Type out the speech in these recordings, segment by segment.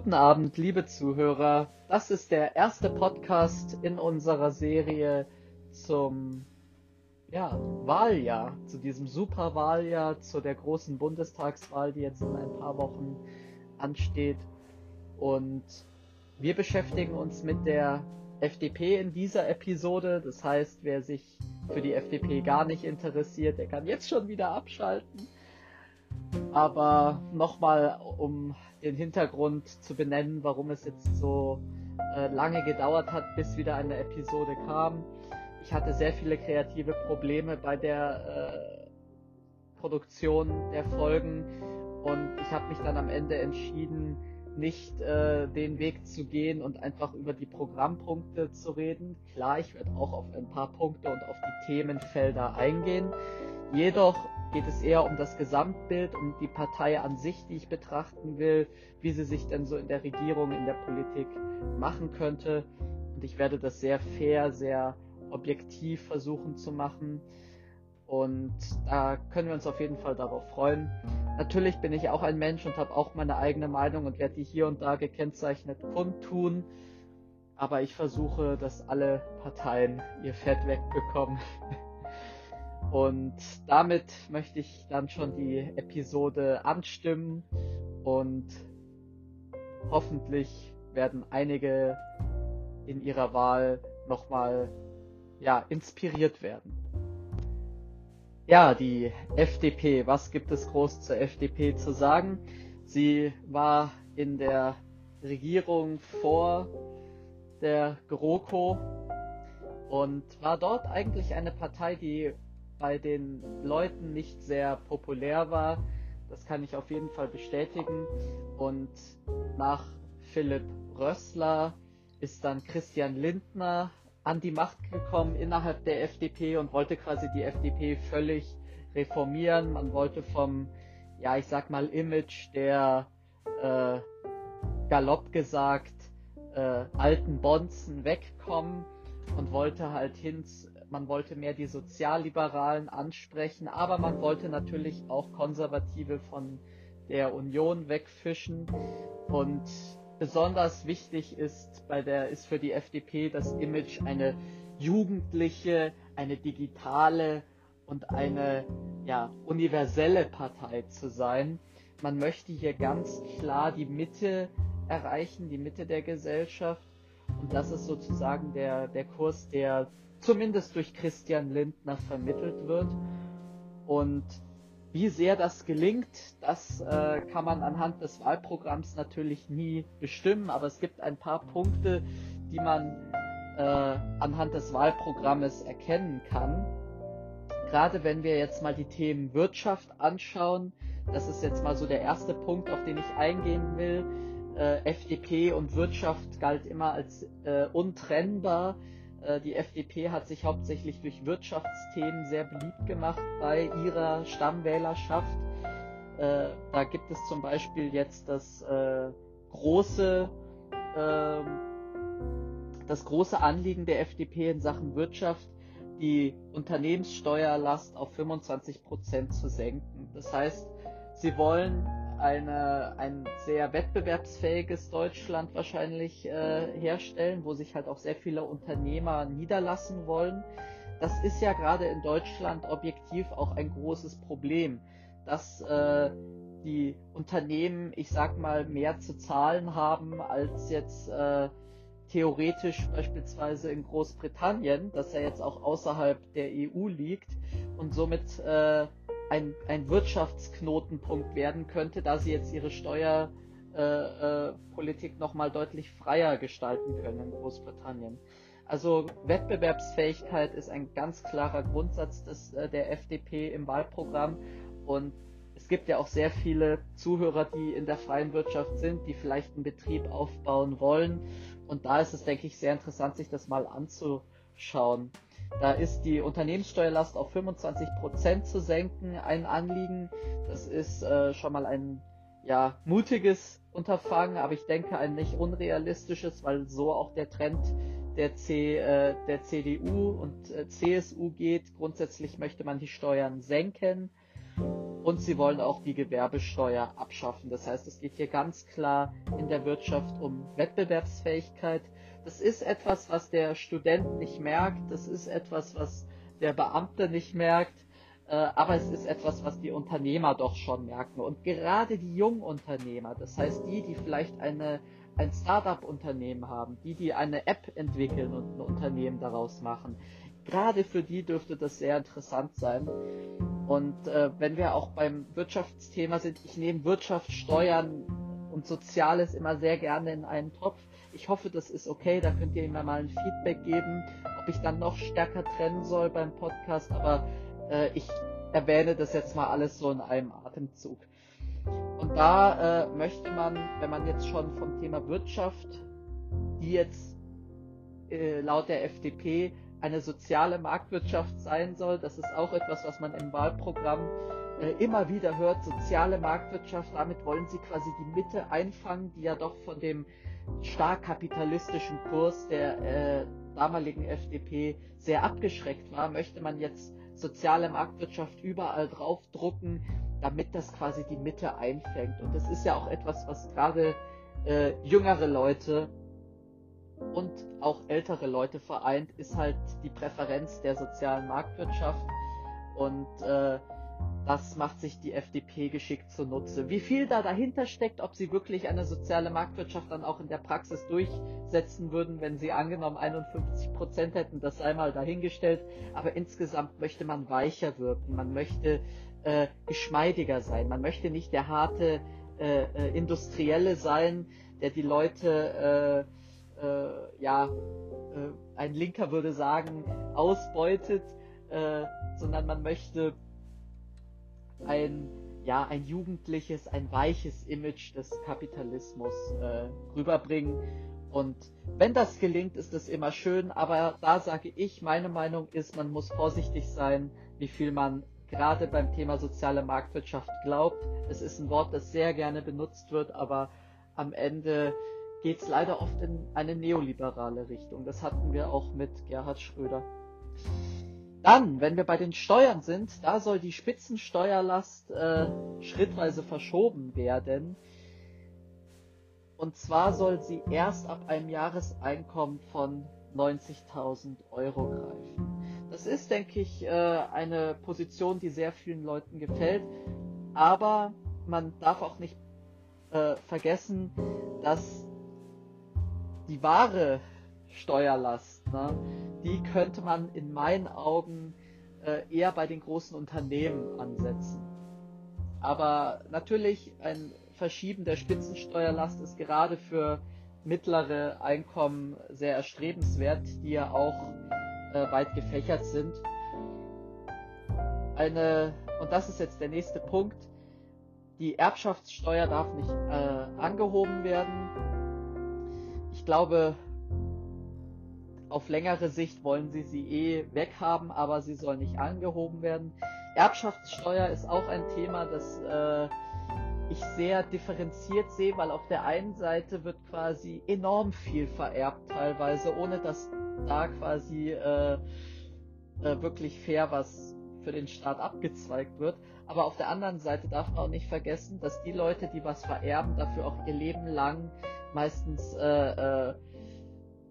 Guten Abend, liebe Zuhörer. Das ist der erste Podcast in unserer Serie zum ja, Wahljahr, zu diesem Superwahljahr, zu der großen Bundestagswahl, die jetzt in ein paar Wochen ansteht. Und wir beschäftigen uns mit der FDP in dieser Episode. Das heißt, wer sich für die FDP gar nicht interessiert, der kann jetzt schon wieder abschalten. Aber nochmal, um den Hintergrund zu benennen, warum es jetzt so äh, lange gedauert hat, bis wieder eine Episode kam. Ich hatte sehr viele kreative Probleme bei der äh, Produktion der Folgen und ich habe mich dann am Ende entschieden, nicht äh, den Weg zu gehen und einfach über die Programmpunkte zu reden. Klar, ich werde auch auf ein paar Punkte und auf die Themenfelder eingehen. Jedoch geht es eher um das Gesamtbild, um die Partei an sich, die ich betrachten will, wie sie sich denn so in der Regierung, in der Politik machen könnte. Und ich werde das sehr fair, sehr objektiv versuchen zu machen. Und da können wir uns auf jeden Fall darauf freuen. Natürlich bin ich auch ein Mensch und habe auch meine eigene Meinung und werde die hier und da gekennzeichnet kundtun. Aber ich versuche, dass alle Parteien ihr Fett wegbekommen. Und damit möchte ich dann schon die Episode anstimmen und hoffentlich werden einige in ihrer Wahl nochmal ja, inspiriert werden. Ja, die FDP. Was gibt es groß zur FDP zu sagen? Sie war in der Regierung vor der GroKo und war dort eigentlich eine Partei, die bei den Leuten nicht sehr populär war. Das kann ich auf jeden Fall bestätigen. Und nach Philipp Rössler ist dann Christian Lindner an die Macht gekommen innerhalb der FDP und wollte quasi die FDP völlig reformieren. Man wollte vom, ja, ich sag mal, Image der äh, galopp gesagt äh, alten Bonzen wegkommen und wollte halt hin man wollte mehr die Sozialliberalen ansprechen, aber man wollte natürlich auch Konservative von der Union wegfischen. Und besonders wichtig ist bei der, ist für die FDP das Image eine jugendliche, eine digitale und eine ja, universelle Partei zu sein. Man möchte hier ganz klar die Mitte erreichen, die Mitte der Gesellschaft. Und das ist sozusagen der, der Kurs, der zumindest durch Christian Lindner vermittelt wird. Und wie sehr das gelingt, das äh, kann man anhand des Wahlprogramms natürlich nie bestimmen, aber es gibt ein paar Punkte, die man äh, anhand des Wahlprogrammes erkennen kann. Gerade wenn wir jetzt mal die Themen Wirtschaft anschauen, das ist jetzt mal so der erste Punkt, auf den ich eingehen will. Äh, FDP und Wirtschaft galt immer als äh, untrennbar. Äh, die FDP hat sich hauptsächlich durch Wirtschaftsthemen sehr beliebt gemacht bei ihrer Stammwählerschaft. Äh, da gibt es zum Beispiel jetzt das äh, große, ähm, das große Anliegen der FDP in Sachen Wirtschaft, die Unternehmenssteuerlast auf 25 Prozent zu senken. Das heißt, sie wollen eine, ein sehr wettbewerbsfähiges Deutschland wahrscheinlich äh, herstellen, wo sich halt auch sehr viele Unternehmer niederlassen wollen. Das ist ja gerade in Deutschland objektiv auch ein großes Problem, dass äh, die Unternehmen, ich sag mal, mehr zu zahlen haben als jetzt äh, theoretisch beispielsweise in Großbritannien, das ja jetzt auch außerhalb der EU liegt und somit äh, ein, ein Wirtschaftsknotenpunkt werden könnte, da sie jetzt ihre Steuerpolitik äh, äh, nochmal deutlich freier gestalten können in Großbritannien. Also Wettbewerbsfähigkeit ist ein ganz klarer Grundsatz des, äh, der FDP im Wahlprogramm und es gibt ja auch sehr viele Zuhörer, die in der freien Wirtschaft sind, die vielleicht einen Betrieb aufbauen wollen und da ist es, denke ich, sehr interessant, sich das mal anzuschauen. Da ist die Unternehmenssteuerlast auf 25% zu senken ein Anliegen. Das ist äh, schon mal ein ja, mutiges Unterfangen, aber ich denke ein nicht unrealistisches, weil so auch der Trend der, C, äh, der CDU und äh, CSU geht. Grundsätzlich möchte man die Steuern senken. und sie wollen auch die Gewerbesteuer abschaffen. Das heißt, es geht hier ganz klar in der Wirtschaft um Wettbewerbsfähigkeit. Das ist etwas, was der Student nicht merkt, das ist etwas, was der Beamte nicht merkt, äh, aber es ist etwas, was die Unternehmer doch schon merken. Und gerade die Jungunternehmer, das heißt die, die vielleicht eine, ein Startup-Unternehmen haben, die, die eine App entwickeln und ein Unternehmen daraus machen, gerade für die dürfte das sehr interessant sein. Und äh, wenn wir auch beim Wirtschaftsthema sind, ich nehme Wirtschaft, Steuern und Soziales immer sehr gerne in einen Topf. Ich hoffe, das ist okay. Da könnt ihr mir mal ein Feedback geben, ob ich dann noch stärker trennen soll beim Podcast. Aber äh, ich erwähne das jetzt mal alles so in einem Atemzug. Und da äh, möchte man, wenn man jetzt schon vom Thema Wirtschaft, die jetzt äh, laut der FDP eine soziale Marktwirtschaft sein soll. Das ist auch etwas, was man im Wahlprogramm äh, immer wieder hört. Soziale Marktwirtschaft, damit wollen sie quasi die Mitte einfangen, die ja doch von dem stark kapitalistischen Kurs der äh, damaligen FDP sehr abgeschreckt war, möchte man jetzt soziale Marktwirtschaft überall draufdrucken, damit das quasi die Mitte einfängt. Und das ist ja auch etwas, was gerade äh, jüngere Leute und auch ältere Leute vereint, ist halt die Präferenz der sozialen Marktwirtschaft. Und äh, das macht sich die FDP geschickt zunutze. Wie viel da dahinter steckt, ob sie wirklich eine soziale Marktwirtschaft dann auch in der Praxis durchsetzen würden, wenn sie angenommen 51 Prozent hätten, das sei mal dahingestellt. Aber insgesamt möchte man weicher wirken, man möchte äh, geschmeidiger sein, man möchte nicht der harte äh, äh, Industrielle sein, der die Leute äh, äh, ja, ein Linker würde sagen, ausbeutet, sondern man möchte ein, ja, ein jugendliches, ein weiches Image des Kapitalismus äh, rüberbringen. Und wenn das gelingt, ist es immer schön, aber da sage ich, meine Meinung ist, man muss vorsichtig sein, wie viel man gerade beim Thema soziale Marktwirtschaft glaubt. Es ist ein Wort, das sehr gerne benutzt wird, aber am Ende geht es leider oft in eine neoliberale Richtung. Das hatten wir auch mit Gerhard Schröder. Dann, wenn wir bei den Steuern sind, da soll die Spitzensteuerlast äh, schrittweise verschoben werden. Und zwar soll sie erst ab einem Jahreseinkommen von 90.000 Euro greifen. Das ist, denke ich, äh, eine Position, die sehr vielen Leuten gefällt. Aber man darf auch nicht äh, vergessen, dass die wahre Steuerlast, ne, die könnte man in meinen Augen äh, eher bei den großen Unternehmen ansetzen. Aber natürlich ein Verschieben der Spitzensteuerlast ist gerade für mittlere Einkommen sehr erstrebenswert, die ja auch äh, weit gefächert sind. Eine, und das ist jetzt der nächste Punkt, die Erbschaftssteuer darf nicht äh, angehoben werden ich glaube, auf längere Sicht wollen sie sie eh weghaben, aber sie soll nicht angehoben werden. Erbschaftssteuer ist auch ein Thema, das äh, ich sehr differenziert sehe, weil auf der einen Seite wird quasi enorm viel vererbt teilweise, ohne dass da quasi äh, äh, wirklich fair was für den Staat abgezweigt wird. Aber auf der anderen Seite darf man auch nicht vergessen, dass die Leute, die was vererben, dafür auch ihr Leben lang meistens äh, äh,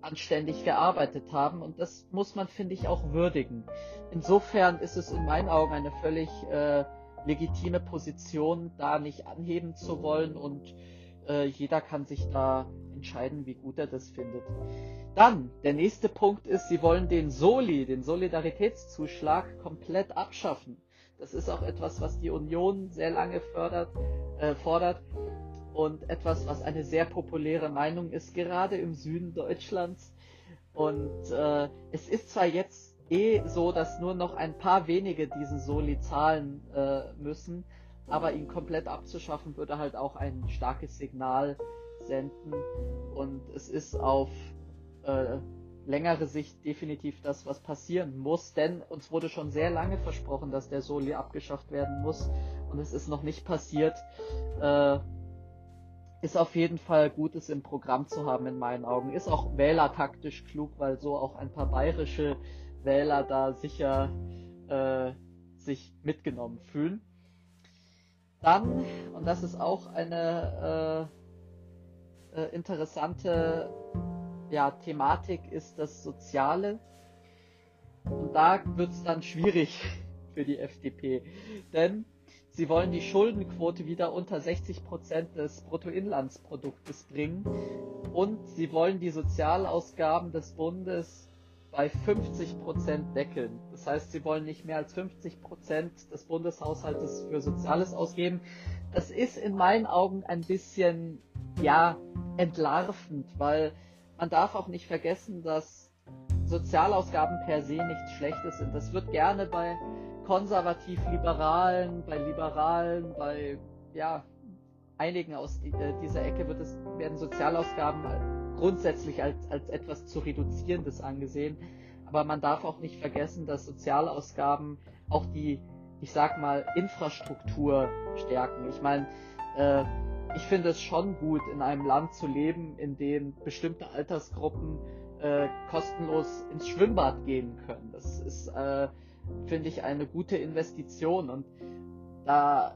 anständig gearbeitet haben und das muss man, finde ich, auch würdigen. Insofern ist es in meinen Augen eine völlig äh, legitime Position, da nicht anheben zu wollen und äh, jeder kann sich da entscheiden, wie gut er das findet. Dann, der nächste Punkt ist, sie wollen den Soli, den Solidaritätszuschlag, komplett abschaffen. Das ist auch etwas, was die Union sehr lange fördert, äh, fordert und etwas, was eine sehr populäre Meinung ist, gerade im Süden Deutschlands. Und äh, es ist zwar jetzt eh so, dass nur noch ein paar wenige diesen Soli zahlen äh, müssen, aber ihn komplett abzuschaffen würde halt auch ein starkes Signal senden. Und es ist auf äh, längere Sicht definitiv das, was passieren muss, denn uns wurde schon sehr lange versprochen, dass der Soli abgeschafft werden muss und es ist noch nicht passiert. Äh, ist auf jeden Fall gut, es im Programm zu haben in meinen Augen. Ist auch wählertaktisch klug, weil so auch ein paar bayerische Wähler da sicher äh, sich mitgenommen fühlen. Dann, und das ist auch eine äh, äh, interessante ja, Thematik, ist das Soziale. Und da wird es dann schwierig für die FDP. Denn sie wollen die Schuldenquote wieder unter 60 Prozent des Bruttoinlandsproduktes bringen und sie wollen die Sozialausgaben des Bundes bei 50 Prozent deckeln. Das heißt, sie wollen nicht mehr als 50 Prozent des Bundeshaushaltes für Soziales ausgeben. Das ist in meinen Augen ein bisschen, ja, entlarvend, weil man darf auch nicht vergessen, dass Sozialausgaben per se nichts Schlechtes sind. Das wird gerne bei konservativ-liberalen, bei Liberalen, bei ja, einigen aus äh, dieser Ecke wird es, werden Sozialausgaben grundsätzlich als, als etwas zu reduzierendes angesehen. Aber man darf auch nicht vergessen, dass Sozialausgaben auch die, ich sag mal, Infrastruktur stärken. Ich meine, äh, ich finde es schon gut, in einem Land zu leben, in dem bestimmte Altersgruppen äh, kostenlos ins Schwimmbad gehen können. Das ist äh, finde ich, eine gute Investition. Und da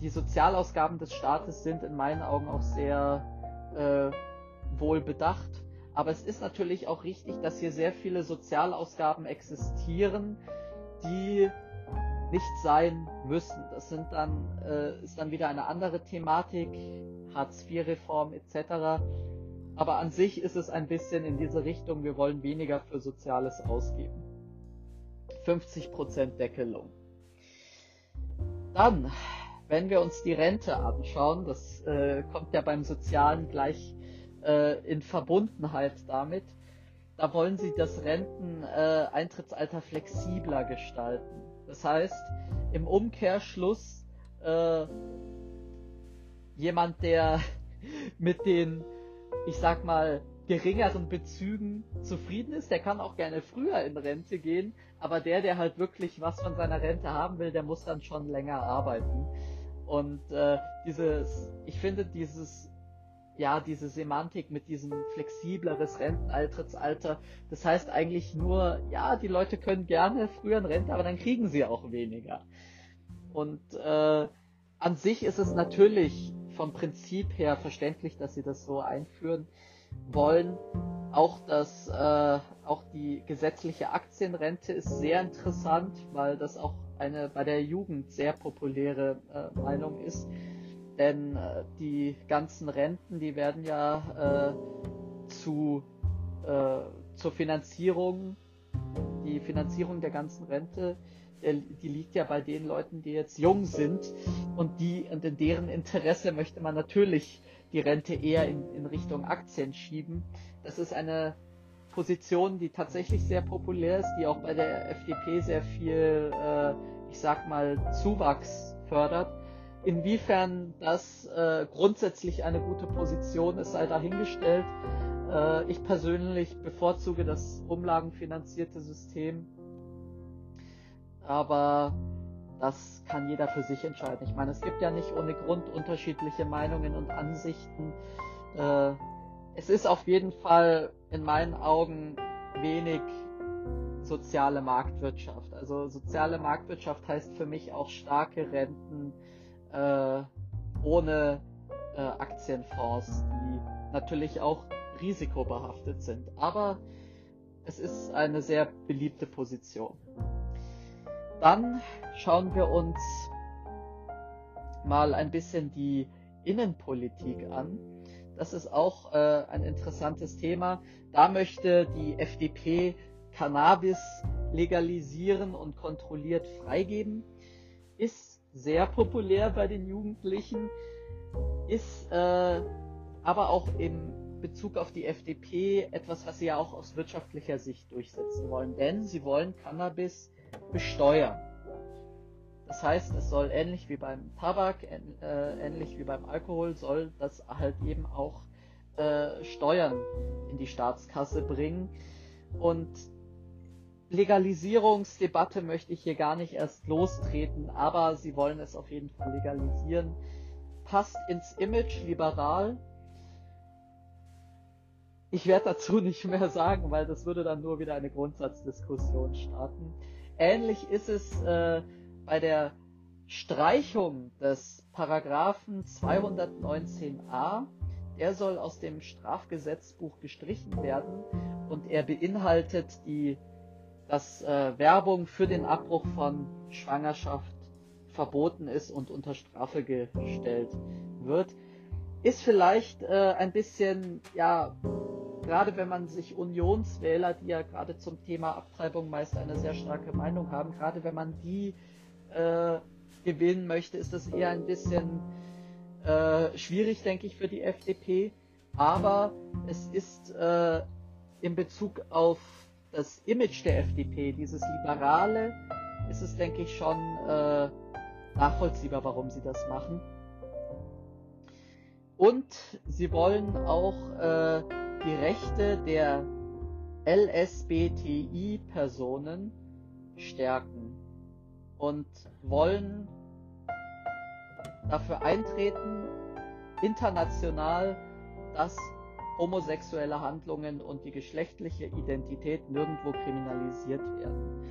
die Sozialausgaben des Staates sind in meinen Augen auch sehr äh, wohl bedacht. Aber es ist natürlich auch richtig, dass hier sehr viele Sozialausgaben existieren, die nicht sein müssen. Das sind dann, äh, ist dann wieder eine andere Thematik, Hartz-IV-Reform etc. Aber an sich ist es ein bisschen in diese Richtung, wir wollen weniger für Soziales ausgeben. 50% Deckelung. Dann, wenn wir uns die Rente anschauen, das äh, kommt ja beim Sozialen gleich äh, in Verbundenheit damit, da wollen sie das Renteneintrittsalter äh, flexibler gestalten. Das heißt, im Umkehrschluss äh, jemand, der mit den, ich sag mal, geringeren Bezügen zufrieden ist, der kann auch gerne früher in Rente gehen, aber der, der halt wirklich was von seiner Rente haben will, der muss dann schon länger arbeiten. Und äh, dieses, ich finde dieses, ja, diese Semantik mit diesem flexibleres Renteneintrittsalter, das heißt eigentlich nur, ja, die Leute können gerne früher in Rente, aber dann kriegen sie auch weniger. Und äh, an sich ist es natürlich vom Prinzip her verständlich, dass sie das so einführen wollen. Auch das, äh, auch die gesetzliche Aktienrente ist sehr interessant, weil das auch eine bei der Jugend sehr populäre äh, Meinung ist. Denn äh, die ganzen Renten, die werden ja äh, zu äh, zur Finanzierung, die Finanzierung der ganzen Rente, der, die liegt ja bei den Leuten, die jetzt jung sind und die und in deren Interesse möchte man natürlich die Rente eher in, in Richtung Aktien schieben. Das ist eine Position, die tatsächlich sehr populär ist, die auch bei der FDP sehr viel, äh, ich sag mal, Zuwachs fördert. Inwiefern das äh, grundsätzlich eine gute Position ist, sei dahingestellt. Äh, ich persönlich bevorzuge das umlagenfinanzierte System. Aber das kann jeder für sich entscheiden. Ich meine, es gibt ja nicht ohne Grund unterschiedliche Meinungen und Ansichten. Äh, es ist auf jeden Fall in meinen Augen wenig soziale Marktwirtschaft. Also soziale Marktwirtschaft heißt für mich auch starke Renten äh, ohne äh, Aktienfonds, die natürlich auch risikobehaftet sind. Aber es ist eine sehr beliebte Position. Dann schauen wir uns mal ein bisschen die Innenpolitik an. Das ist auch äh, ein interessantes Thema. Da möchte die FDP Cannabis legalisieren und kontrolliert freigeben. Ist sehr populär bei den Jugendlichen, ist äh, aber auch im Bezug auf die FDP etwas, was sie ja auch aus wirtschaftlicher Sicht durchsetzen wollen. Denn sie wollen Cannabis besteuern. Das heißt, es soll ähnlich wie beim Tabak, äh, ähnlich wie beim Alkohol, soll das halt eben auch äh, Steuern in die Staatskasse bringen. Und Legalisierungsdebatte möchte ich hier gar nicht erst lostreten, aber sie wollen es auf jeden Fall legalisieren. Passt ins Image liberal. Ich werde dazu nicht mehr sagen, weil das würde dann nur wieder eine Grundsatzdiskussion starten. Ähnlich ist es äh, bei der Streichung des Paragraphen 219a, der soll aus dem Strafgesetzbuch gestrichen werden und er beinhaltet die, dass äh, Werbung für den Abbruch von Schwangerschaft verboten ist und unter Strafe gestellt wird. Ist vielleicht äh, ein bisschen, ja, gerade wenn man sich Unionswähler, die ja gerade zum Thema Abtreibung meist eine sehr starke Meinung haben, gerade wenn man die äh, gewinnen möchte, ist das eher ein bisschen äh, schwierig, denke ich, für die FDP. Aber es ist äh, in Bezug auf das Image der FDP, dieses Liberale, ist es, denke ich, schon äh, nachvollziehbar, warum sie das machen. Und sie wollen auch äh, die Rechte der LSBTI-Personen stärken und wollen dafür eintreten, international, dass homosexuelle Handlungen und die geschlechtliche Identität nirgendwo kriminalisiert werden.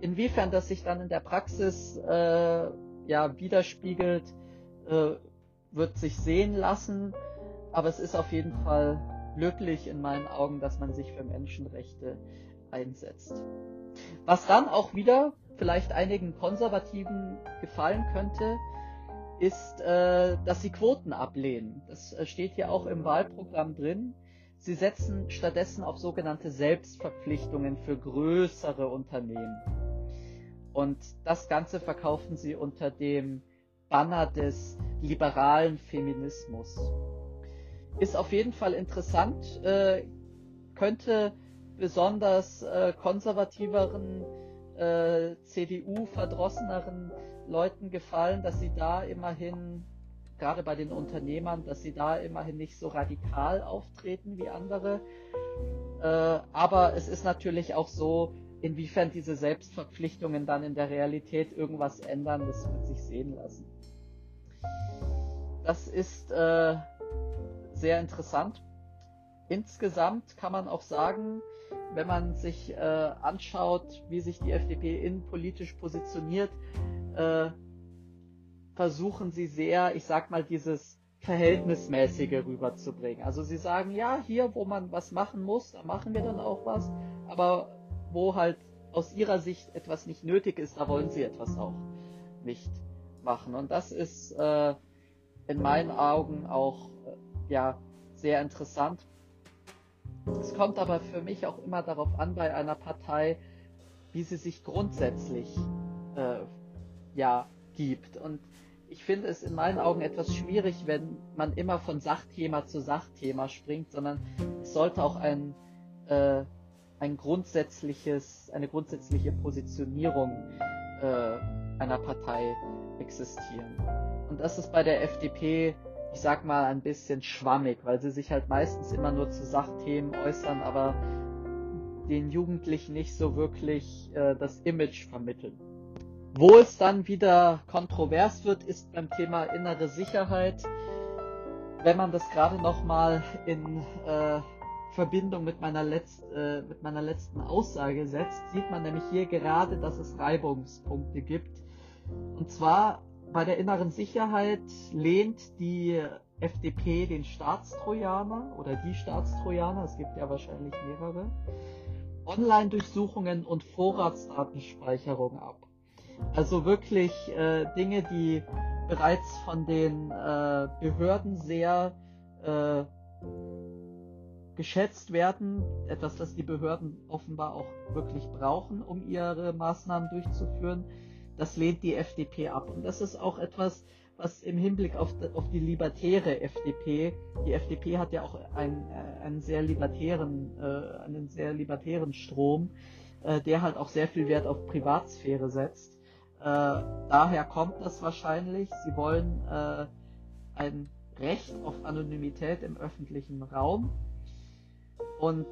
Inwiefern das sich dann in der Praxis äh, ja widerspiegelt, äh, wird sich sehen lassen, aber es ist auf jeden Fall löblich in meinen Augen, dass man sich für Menschenrechte einsetzt. Was dann auch wieder vielleicht einigen Konservativen gefallen könnte, ist, äh, dass sie Quoten ablehnen. Das äh, steht hier auch im Wahlprogramm drin. Sie setzen stattdessen auf sogenannte Selbstverpflichtungen für größere Unternehmen. Und das Ganze verkaufen sie unter dem Banner des liberalen Feminismus. Ist auf jeden Fall interessant, äh, könnte besonders äh, konservativeren, äh, CDU-verdrosseneren Leuten gefallen, dass sie da immerhin, gerade bei den Unternehmern, dass sie da immerhin nicht so radikal auftreten wie andere. Äh, aber es ist natürlich auch so, inwiefern diese Selbstverpflichtungen dann in der Realität irgendwas ändern, das wird sich sehen lassen. Das ist äh, sehr interessant. Insgesamt kann man auch sagen, wenn man sich äh, anschaut, wie sich die FDP innenpolitisch positioniert, äh, versuchen sie sehr, ich sag mal, dieses Verhältnismäßige rüberzubringen. Also sie sagen, ja, hier, wo man was machen muss, da machen wir dann auch was, aber wo halt aus ihrer Sicht etwas nicht nötig ist, da wollen sie etwas auch nicht machen. Und das ist äh, in meinen Augen auch ja sehr interessant. Es kommt aber für mich auch immer darauf an bei einer Partei, wie sie sich grundsätzlich äh, ja, gibt. Und ich finde es in meinen Augen etwas schwierig, wenn man immer von Sachthema zu Sachthema springt, sondern es sollte auch ein, äh, ein grundsätzliches, eine grundsätzliche Positionierung äh, einer Partei existieren. Und das ist bei der FDP, ich sag mal, ein bisschen schwammig, weil sie sich halt meistens immer nur zu Sachthemen äußern, aber den Jugendlichen nicht so wirklich äh, das Image vermitteln. Wo es dann wieder kontrovers wird, ist beim Thema innere Sicherheit. Wenn man das gerade nochmal in äh, Verbindung mit meiner, letzt, äh, mit meiner letzten Aussage setzt, sieht man nämlich hier gerade, dass es Reibungspunkte gibt. Und zwar bei der inneren Sicherheit lehnt die FDP den Staatstrojaner oder die Staatstrojaner, es gibt ja wahrscheinlich mehrere, Online-Durchsuchungen und Vorratsdatenspeicherung ab. Also wirklich äh, Dinge, die bereits von den äh, Behörden sehr äh, geschätzt werden, etwas, das die Behörden offenbar auch wirklich brauchen, um ihre Maßnahmen durchzuführen, das lehnt die FDP ab. Und das ist auch etwas, was im Hinblick auf, auf die libertäre FDP, die FDP hat ja auch einen, äh, einen sehr libertären, äh, einen sehr libertären Strom, äh, der halt auch sehr viel Wert auf Privatsphäre setzt. Daher kommt das wahrscheinlich. Sie wollen ein Recht auf Anonymität im öffentlichen Raum und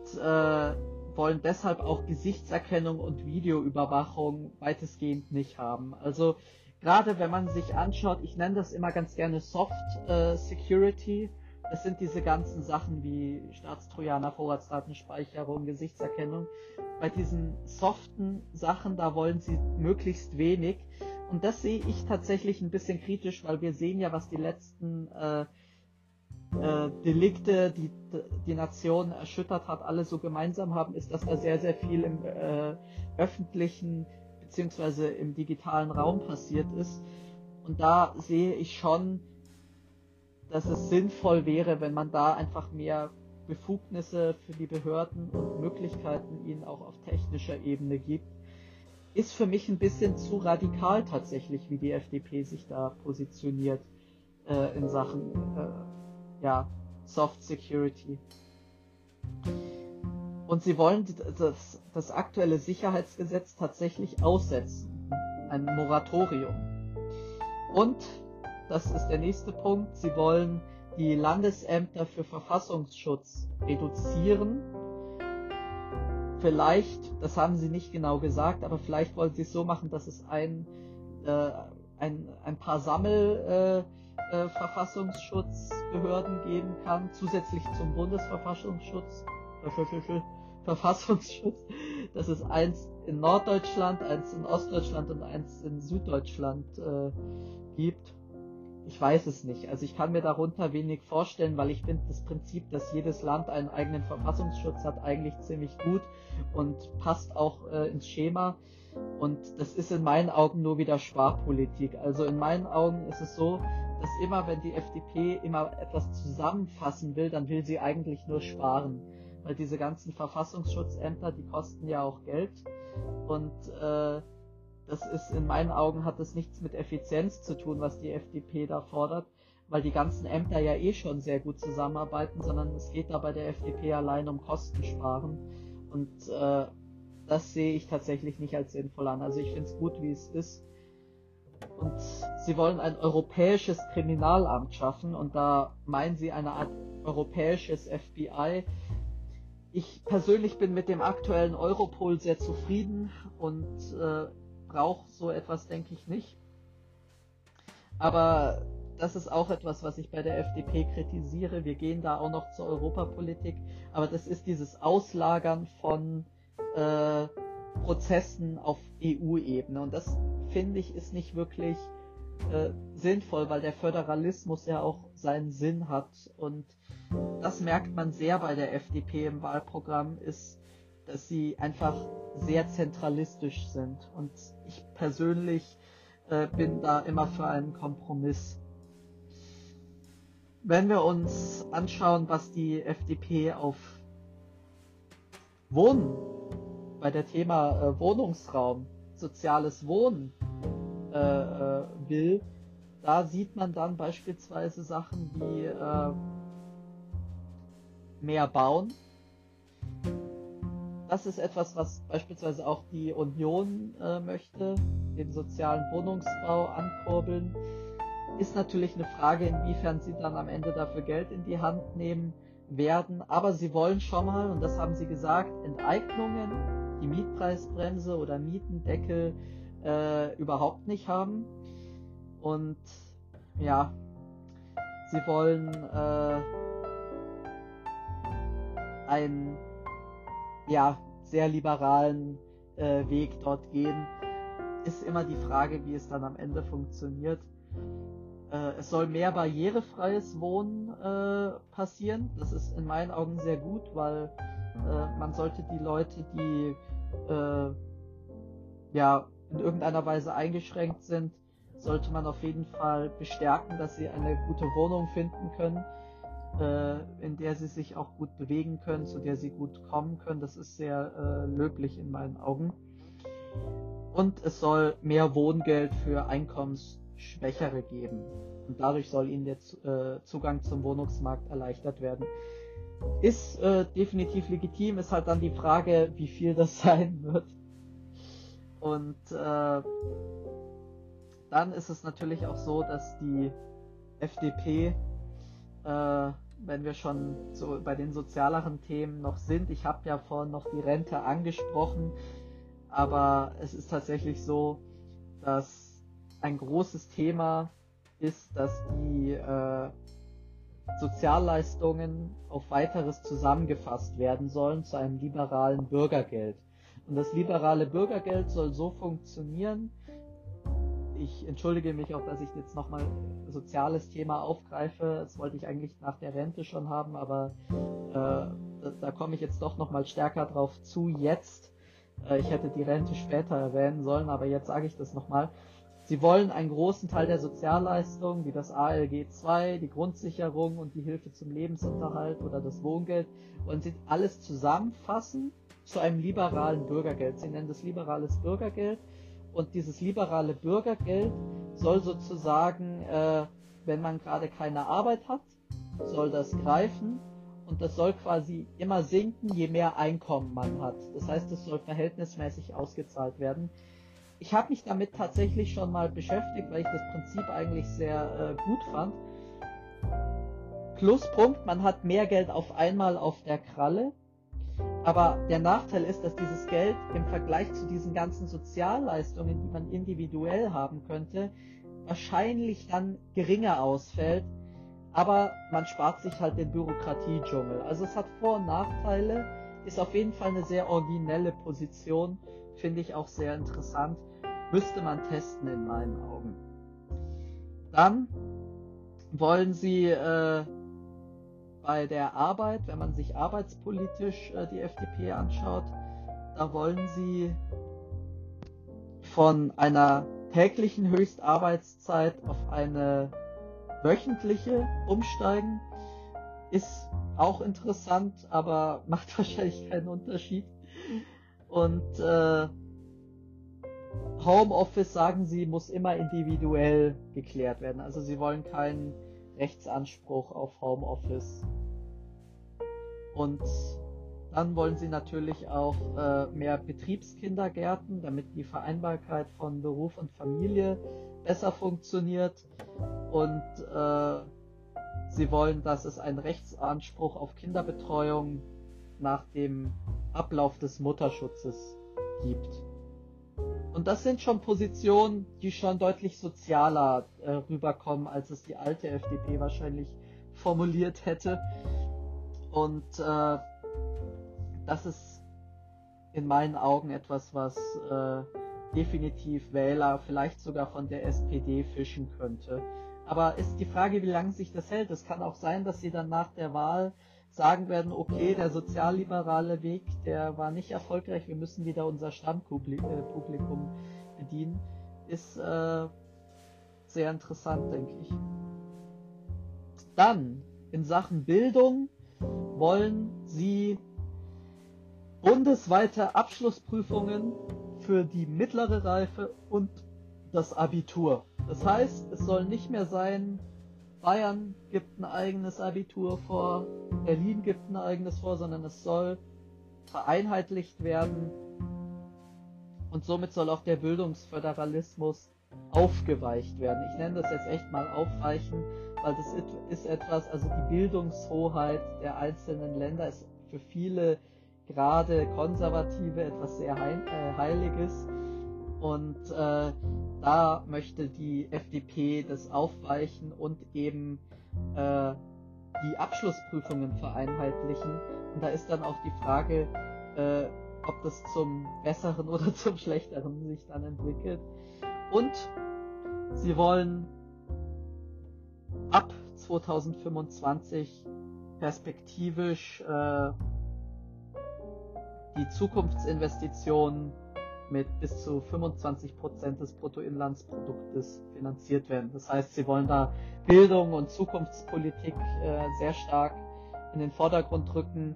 wollen deshalb auch Gesichtserkennung und Videoüberwachung weitestgehend nicht haben. Also gerade wenn man sich anschaut, ich nenne das immer ganz gerne Soft äh, Security, das sind diese ganzen Sachen wie Staatstrojaner, Vorratsdatenspeicherung, Gesichtserkennung. Bei diesen soften Sachen, da wollen sie möglichst wenig. und das sehe ich tatsächlich ein bisschen kritisch, weil wir sehen ja, was die letzten äh, äh, Delikte, die die Nation erschüttert hat, alle so gemeinsam haben, ist, dass da sehr, sehr viel im äh, öffentlichen beziehungsweise im digitalen Raum passiert ist. Und da sehe ich schon, dass es sinnvoll wäre, wenn man da einfach mehr Befugnisse für die Behörden und Möglichkeiten ihnen auch auf technischer Ebene gibt. Ist für mich ein bisschen zu radikal tatsächlich, wie die FDP sich da positioniert äh, in Sachen äh, ja, Soft Security. Und sie wollen das, das aktuelle Sicherheitsgesetz tatsächlich aussetzen. Ein Moratorium. Und, das ist der nächste Punkt, sie wollen die Landesämter für Verfassungsschutz reduzieren. Vielleicht, das haben sie nicht genau gesagt, aber vielleicht wollen sie es so machen, dass es ein, äh, ein, ein paar Sammel äh, äh, Verfassungsschutzbehörden geben kann, zusätzlich zum Bundesverfassungsschutz. Verfassungsschutz, dass es eins in Norddeutschland, eins in Ostdeutschland und eins in Süddeutschland äh, gibt. Ich weiß es nicht. Also ich kann mir darunter wenig vorstellen, weil ich finde das Prinzip, dass jedes Land einen eigenen Verfassungsschutz hat, eigentlich ziemlich gut und passt auch äh, ins Schema. Und das ist in meinen Augen nur wieder Sparpolitik. Also in meinen Augen ist es so, dass immer, wenn die FDP immer etwas zusammenfassen will, dann will sie eigentlich nur sparen. Weil diese ganzen Verfassungsschutzämter, die kosten ja auch Geld. Und äh, das ist in meinen Augen hat das nichts mit Effizienz zu tun, was die FDP da fordert, weil die ganzen Ämter ja eh schon sehr gut zusammenarbeiten, sondern es geht da bei der FDP allein um Kostensparen. Und äh, das sehe ich tatsächlich nicht als sinnvoll an. Also ich finde es gut, wie es ist. Und sie wollen ein europäisches Kriminalamt schaffen und da meinen sie eine Art europäisches FBI, ich persönlich bin mit dem aktuellen Europol sehr zufrieden und äh, brauche so etwas, denke ich, nicht. Aber das ist auch etwas, was ich bei der FDP kritisiere. Wir gehen da auch noch zur Europapolitik, aber das ist dieses Auslagern von äh, Prozessen auf EU-Ebene und das finde ich ist nicht wirklich äh, sinnvoll, weil der Föderalismus ja auch seinen Sinn hat und das merkt man sehr bei der FDP im Wahlprogramm, ist, dass sie einfach sehr zentralistisch sind. Und ich persönlich äh, bin da immer für einen Kompromiss. Wenn wir uns anschauen, was die FDP auf Wohnen, bei der Thema äh, Wohnungsraum, soziales Wohnen äh, äh will, da sieht man dann beispielsweise Sachen wie äh, mehr bauen. Das ist etwas, was beispielsweise auch die Union äh, möchte, den sozialen Wohnungsbau ankurbeln. Ist natürlich eine Frage, inwiefern sie dann am Ende dafür Geld in die Hand nehmen werden. Aber sie wollen schon mal, und das haben sie gesagt, Enteignungen, die Mietpreisbremse oder Mietendeckel äh, überhaupt nicht haben. Und ja, sie wollen äh, einen ja, sehr liberalen äh, Weg dort gehen, ist immer die Frage, wie es dann am Ende funktioniert. Äh, es soll mehr barrierefreies Wohnen äh, passieren. Das ist in meinen Augen sehr gut, weil äh, man sollte die Leute, die äh, ja in irgendeiner Weise eingeschränkt sind, sollte man auf jeden Fall bestärken, dass sie eine gute Wohnung finden können äh, in der sie sich auch gut bewegen können, zu der sie gut kommen können. Das ist sehr äh, löblich in meinen Augen. Und es soll mehr Wohngeld für Einkommensschwächere geben. Und dadurch soll ihnen der äh, Zugang zum Wohnungsmarkt erleichtert werden. Ist äh, definitiv legitim, ist halt dann die Frage, wie viel das sein wird. Und äh, dann ist es natürlich auch so, dass die FDP äh, wenn wir schon so bei den sozialeren Themen noch sind. Ich habe ja vorhin noch die Rente angesprochen, aber es ist tatsächlich so, dass ein großes Thema ist, dass die äh, Sozialleistungen auf weiteres zusammengefasst werden sollen zu einem liberalen Bürgergeld. Und das liberale Bürgergeld soll so funktionieren, ich entschuldige mich auch, dass ich jetzt nochmal soziales Thema aufgreife. Das wollte ich eigentlich nach der Rente schon haben, aber äh, da, da komme ich jetzt doch nochmal stärker drauf zu jetzt. Äh, ich hätte die Rente später erwähnen sollen, aber jetzt sage ich das nochmal. Sie wollen einen großen Teil der Sozialleistungen, wie das ALG II, die Grundsicherung und die Hilfe zum Lebensunterhalt oder das Wohngeld, und sie alles zusammenfassen zu einem liberalen Bürgergeld. Sie nennen das liberales Bürgergeld. Und dieses liberale Bürgergeld soll sozusagen, äh, wenn man gerade keine Arbeit hat, soll das greifen und das soll quasi immer sinken, je mehr Einkommen man hat. Das heißt, es soll verhältnismäßig ausgezahlt werden ich habe mich damit tatsächlich schon mal beschäftigt, weil ich das Prinzip eigentlich sehr äh, gut fand. Pluspunkt, man hat mehr Geld auf einmal auf der Kralle. Aber der Nachteil ist, dass dieses Geld im Vergleich zu diesen ganzen Sozialleistungen, die man individuell haben könnte, wahrscheinlich dann geringer ausfällt. Aber man spart sich halt den Bürokratiedschungel. Also es hat Vor- und Nachteile, ist auf jeden Fall eine sehr originelle Position, finde ich auch sehr interessant müsste man testen in meinen Augen. Dann wollen sie äh, bei der Arbeit, wenn man sich arbeitspolitisch äh, die FDP anschaut, da wollen sie von einer täglichen Höchstarbeitszeit auf eine wöchentliche umsteigen. Ist auch interessant, aber macht wahrscheinlich keinen Unterschied. Und äh, Homeoffice, sagen sie, muss immer individuell geklärt werden. Also sie wollen keinen Rechtsanspruch auf Homeoffice. Und dann wollen sie natürlich auch äh, mehr Betriebskindergärten, damit die Vereinbarkeit von Beruf und Familie besser funktioniert. Und äh, sie wollen, dass es einen Rechtsanspruch auf Kinderbetreuung nach dem Ablauf des Mutterschutzes gibt. Und das sind schon Positionen, die schon deutlich sozialer äh, rüberkommen, als es die alte FDP wahrscheinlich formuliert hätte. Und äh, das ist in meinen Augen etwas, was äh, definitiv Wähler vielleicht sogar von der SPD fischen könnte. Aber ist die Frage, wie lange sich das hält. Es kann auch sein, dass sie dann nach der Wahl sagen werden, okay, der sozialliberale Weg, der war nicht erfolgreich, wir müssen wieder unser Stammpublikum bedienen, ist äh, sehr interessant, denke ich. Dann, in Sachen Bildung wollen sie bundesweite Abschlussprüfungen für die mittlere Reife und das Abitur. Das heißt, es soll nicht mehr sein, Bayern gibt ein eigenes Abitur vor, Berlin gibt ein eigenes vor, sondern es soll vereinheitlicht werden und somit soll auch der Bildungsföderalismus aufgeweicht werden. Ich nenne das jetzt echt mal aufweichen, weil das ist etwas, also die Bildungshoheit der einzelnen Länder ist für viele gerade Konservative etwas sehr äh, Heiliges und äh, da möchte die FDP das aufweichen und eben äh, die Abschlussprüfungen vereinheitlichen. Und da ist dann auch die Frage, äh, ob das zum Besseren oder zum Schlechteren sich dann entwickelt. Und sie wollen ab 2025 perspektivisch äh, die Zukunftsinvestitionen mit bis zu 25% des Bruttoinlandsproduktes finanziert werden. Das heißt, sie wollen da Bildung und Zukunftspolitik äh, sehr stark in den Vordergrund rücken.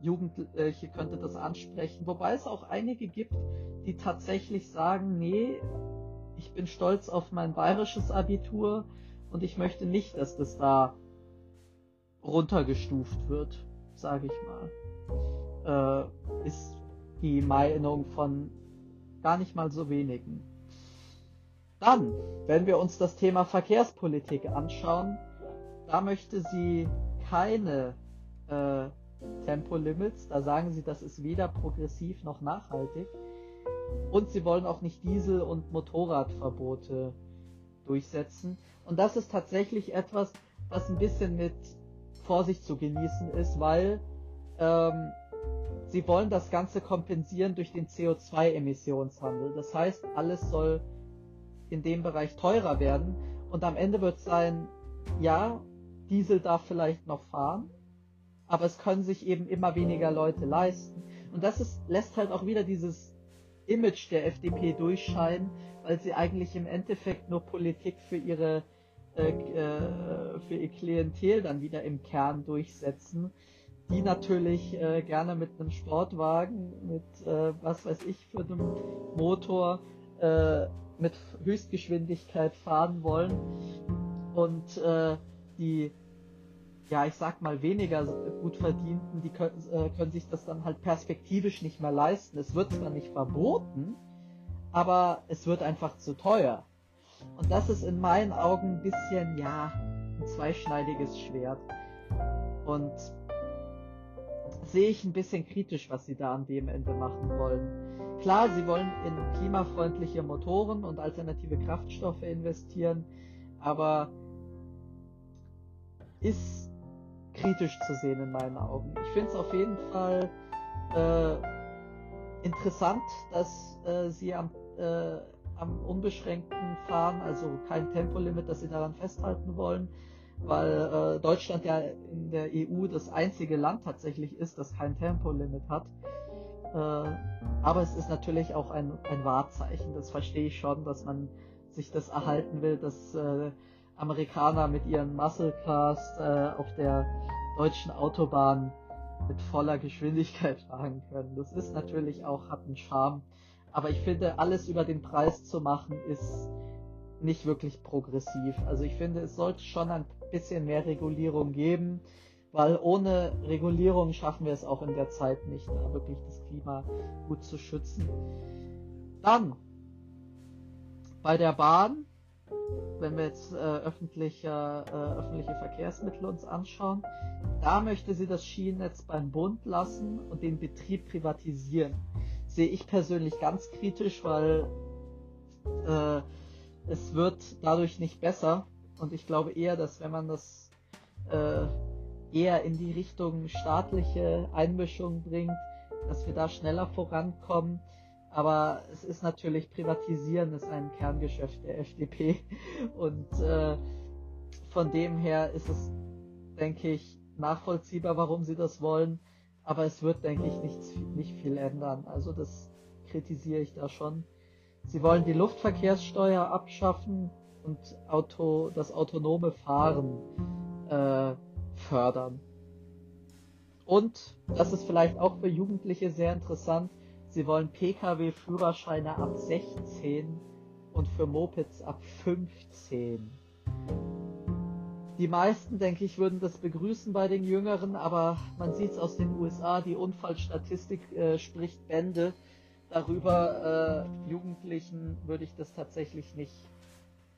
Jugendliche könnte das ansprechen, wobei es auch einige gibt, die tatsächlich sagen, nee, ich bin stolz auf mein bayerisches Abitur und ich möchte nicht, dass das da runtergestuft wird, sage ich mal. Äh, ist die Meinung von gar nicht mal so wenigen. Dann, wenn wir uns das Thema Verkehrspolitik anschauen, da möchte sie keine äh, Tempolimits. Da sagen sie, das ist weder progressiv noch nachhaltig. Und sie wollen auch nicht Diesel- und Motorradverbote durchsetzen. Und das ist tatsächlich etwas, was ein bisschen mit Vorsicht zu genießen ist, weil ähm, Sie wollen das Ganze kompensieren durch den CO2-Emissionshandel. Das heißt, alles soll in dem Bereich teurer werden. Und am Ende wird es sein, ja, Diesel darf vielleicht noch fahren, aber es können sich eben immer weniger Leute leisten. Und das ist, lässt halt auch wieder dieses Image der FDP durchscheinen, weil sie eigentlich im Endeffekt nur Politik für ihre äh, äh, für ihr Klientel dann wieder im Kern durchsetzen, die natürlich äh, gerne mit einem Sportwagen, mit äh, was weiß ich für einem Motor äh, mit Höchstgeschwindigkeit fahren wollen und äh, die ja, ich sag mal, weniger gut verdienten, die können, äh, können sich das dann halt perspektivisch nicht mehr leisten. Es wird zwar nicht verboten, aber es wird einfach zu teuer. Und das ist in meinen Augen ein bisschen, ja, ein zweischneidiges Schwert. Und sehe ich ein bisschen kritisch, was sie da an dem Ende machen wollen. Klar, sie wollen in klimafreundliche Motoren und alternative Kraftstoffe investieren, aber ist kritisch zu sehen in meinen Augen. Ich finde es auf jeden Fall äh, interessant, dass äh, sie am, äh, am unbeschränkten Fahren, also kein Tempolimit, dass sie daran festhalten wollen, weil äh, Deutschland ja in der EU das einzige Land tatsächlich ist, das kein Tempolimit hat. Äh, aber es ist natürlich auch ein, ein Wahrzeichen, das verstehe ich schon, dass man sich das erhalten will, dass äh, Amerikaner mit ihren Muscle Cars äh, auf der deutschen Autobahn mit voller Geschwindigkeit fahren können. Das ist natürlich auch, hat einen Charme. Aber ich finde, alles über den Preis zu machen, ist nicht wirklich progressiv. Also ich finde, es sollte schon ein bisschen mehr Regulierung geben, weil ohne Regulierung schaffen wir es auch in der Zeit nicht, da wirklich das Klima gut zu schützen. Dann bei der Bahn wenn wir jetzt äh, öffentliche, äh, öffentliche Verkehrsmittel uns anschauen, da möchte sie das Schienennetz beim Bund lassen und den Betrieb privatisieren. Sehe ich persönlich ganz kritisch, weil äh, es wird dadurch nicht besser und ich glaube eher, dass wenn man das äh, eher in die Richtung staatliche Einmischung bringt, dass wir da schneller vorankommen aber es ist natürlich, Privatisieren ist ein Kerngeschäft der FDP. Und äh, von dem her ist es, denke ich, nachvollziehbar, warum sie das wollen. Aber es wird, denke ich, nichts, nicht viel ändern. Also das kritisiere ich da schon. Sie wollen die Luftverkehrssteuer abschaffen und Auto, das autonome Fahren äh, fördern. Und, das ist vielleicht auch für Jugendliche sehr interessant, Sie wollen Pkw-Führerscheine ab 16 und für Mopeds ab 15. Die meisten, denke ich, würden das begrüßen bei den Jüngeren, aber man sieht es aus den USA, die Unfallstatistik äh, spricht Bände. Darüber äh, Jugendlichen würde ich das tatsächlich nicht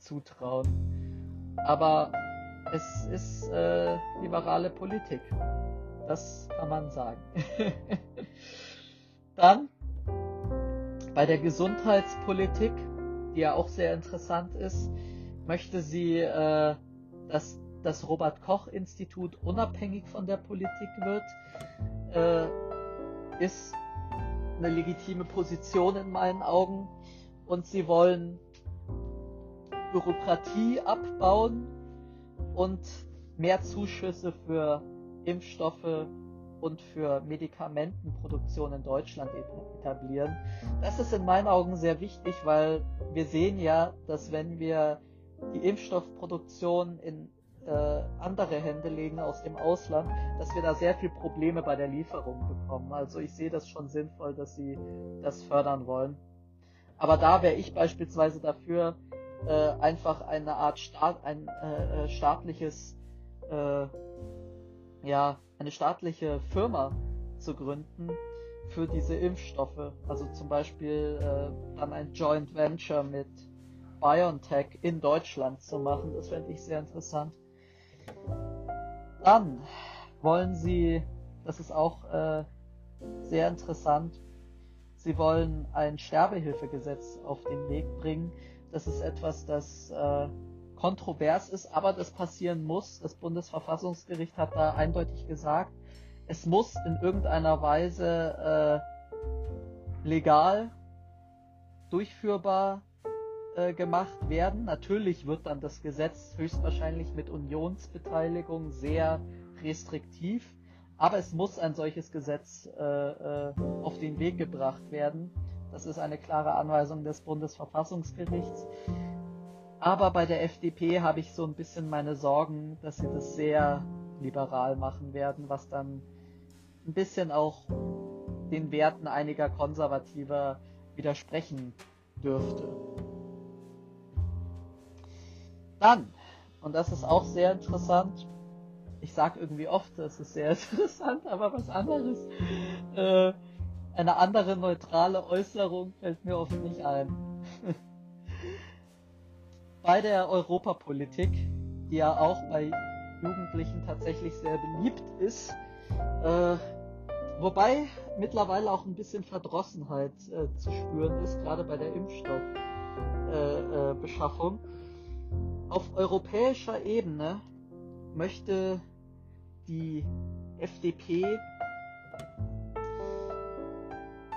zutrauen. Aber es ist äh, liberale Politik. Das kann man sagen. Dann bei der Gesundheitspolitik, die ja auch sehr interessant ist, möchte sie, äh, dass das Robert Koch Institut unabhängig von der Politik wird, äh, ist eine legitime Position in meinen Augen. Und sie wollen Bürokratie abbauen und mehr Zuschüsse für Impfstoffe und für Medikamentenproduktion in Deutschland etablieren. Das ist in meinen Augen sehr wichtig, weil wir sehen ja, dass wenn wir die Impfstoffproduktion in äh, andere Hände legen aus dem Ausland, dass wir da sehr viel Probleme bei der Lieferung bekommen. Also ich sehe das schon sinnvoll, dass sie das fördern wollen. Aber da wäre ich beispielsweise dafür, äh, einfach eine Art Staat, ein äh, äh staatliches äh, ja, eine staatliche Firma zu gründen für diese Impfstoffe. Also zum Beispiel äh, dann ein Joint Venture mit BioNTech in Deutschland zu machen. Das fände ich sehr interessant. Dann wollen sie, das ist auch äh, sehr interessant, sie wollen ein Sterbehilfegesetz auf den Weg bringen. Das ist etwas, das äh, kontrovers ist, aber das passieren muss. Das Bundesverfassungsgericht hat da eindeutig gesagt, es muss in irgendeiner Weise äh, legal, durchführbar äh, gemacht werden. Natürlich wird dann das Gesetz höchstwahrscheinlich mit Unionsbeteiligung sehr restriktiv, aber es muss ein solches Gesetz äh, äh, auf den Weg gebracht werden. Das ist eine klare Anweisung des Bundesverfassungsgerichts. Aber bei der FDP habe ich so ein bisschen meine Sorgen, dass sie das sehr liberal machen werden, was dann ein bisschen auch den Werten einiger Konservativer widersprechen dürfte. Dann, und das ist auch sehr interessant, ich sage irgendwie oft, das ist sehr interessant, aber was anderes, äh, eine andere neutrale Äußerung fällt mir oft nicht ein. bei der Europapolitik, die ja auch bei Jugendlichen tatsächlich sehr beliebt ist, äh, wobei mittlerweile auch ein bisschen Verdrossenheit äh, zu spüren ist, gerade bei der Impfstoffbeschaffung. Äh, äh Auf europäischer Ebene möchte die FDP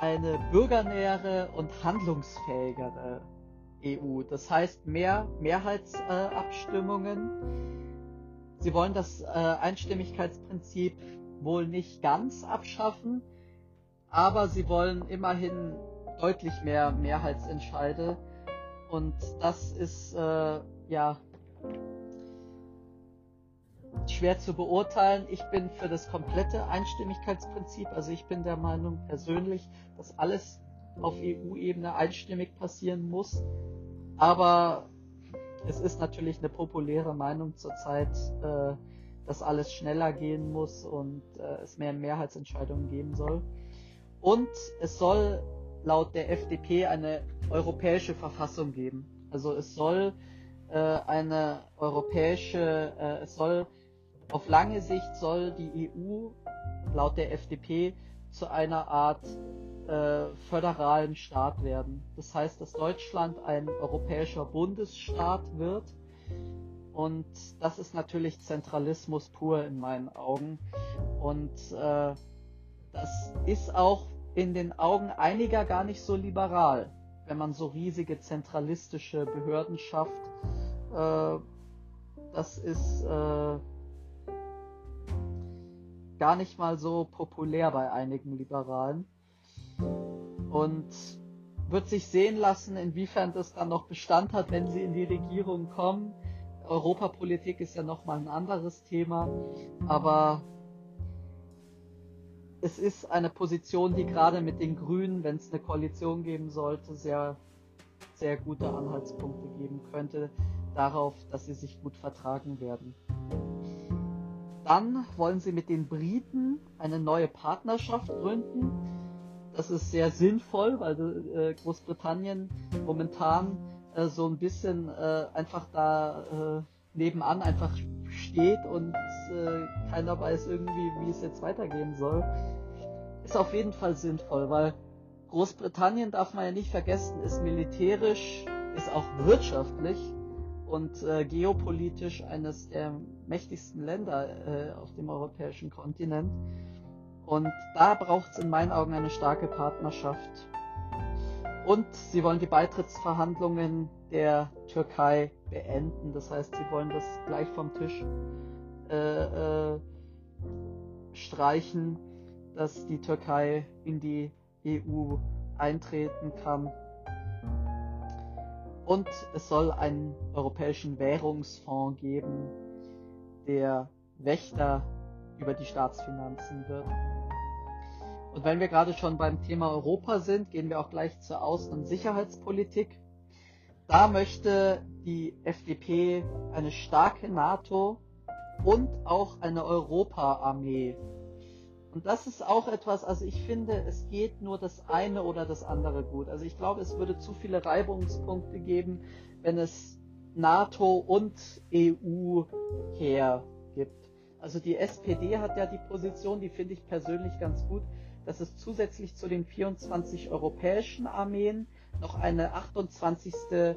eine bürgernähere und handlungsfähigere EU. Das heißt mehr Mehrheitsabstimmungen. Sie wollen das äh, Einstimmigkeitsprinzip wohl nicht ganz abschaffen, aber sie wollen immerhin deutlich mehr Mehrheitsentscheide. Und das ist äh, ja schwer zu beurteilen. Ich bin für das komplette Einstimmigkeitsprinzip. Also ich bin der Meinung persönlich, dass alles auf EU-Ebene einstimmig passieren muss. Aber es ist natürlich eine populäre Meinung zurzeit, äh, dass alles schneller gehen muss und äh, es mehr Mehrheitsentscheidungen geben soll. Und es soll laut der FDP eine europäische Verfassung geben. Also es soll äh, eine europäische, äh, es soll auf lange Sicht soll die EU laut der FDP zu einer Art äh, föderalen Staat werden. Das heißt, dass Deutschland ein europäischer Bundesstaat wird. Und das ist natürlich Zentralismus pur in meinen Augen. Und äh, das ist auch in den Augen einiger gar nicht so liberal, wenn man so riesige zentralistische Behörden schafft. Äh, das ist äh, gar nicht mal so populär bei einigen Liberalen. Und wird sich sehen lassen, inwiefern das dann noch Bestand hat, wenn sie in die Regierung kommen. Europapolitik ist ja nochmal ein anderes Thema, aber es ist eine Position, die gerade mit den Grünen, wenn es eine Koalition geben sollte, sehr, sehr gute Anhaltspunkte geben könnte darauf, dass sie sich gut vertragen werden. Dann wollen sie mit den Briten eine neue Partnerschaft gründen. Das ist sehr sinnvoll, weil äh, Großbritannien momentan äh, so ein bisschen äh, einfach da nebenan einfach steht und keiner weiß irgendwie, wie es jetzt weitergehen soll. Ist auf jeden Fall sinnvoll, weil Großbritannien darf man ja nicht vergessen, ist militärisch, ist auch wirtschaftlich und äh, geopolitisch eines der mächtigsten Länder äh, auf dem europäischen Kontinent. Und da braucht es in meinen Augen eine starke Partnerschaft. Und sie wollen die Beitrittsverhandlungen der Türkei beenden. Das heißt, sie wollen das gleich vom Tisch äh, äh, streichen, dass die Türkei in die EU eintreten kann und es soll einen europäischen Währungsfonds geben, der Wächter über die Staatsfinanzen wird. Und wenn wir gerade schon beim Thema Europa sind, gehen wir auch gleich zur Außen- und Sicherheitspolitik. Da möchte die FDP eine starke NATO und auch eine Europa-Armee und das ist auch etwas, also ich finde, es geht nur das eine oder das andere gut. Also ich glaube, es würde zu viele Reibungspunkte geben, wenn es NATO und EU her gibt. Also die SPD hat ja die Position, die finde ich persönlich ganz gut, dass es zusätzlich zu den 24 europäischen Armeen noch eine 28. Äh,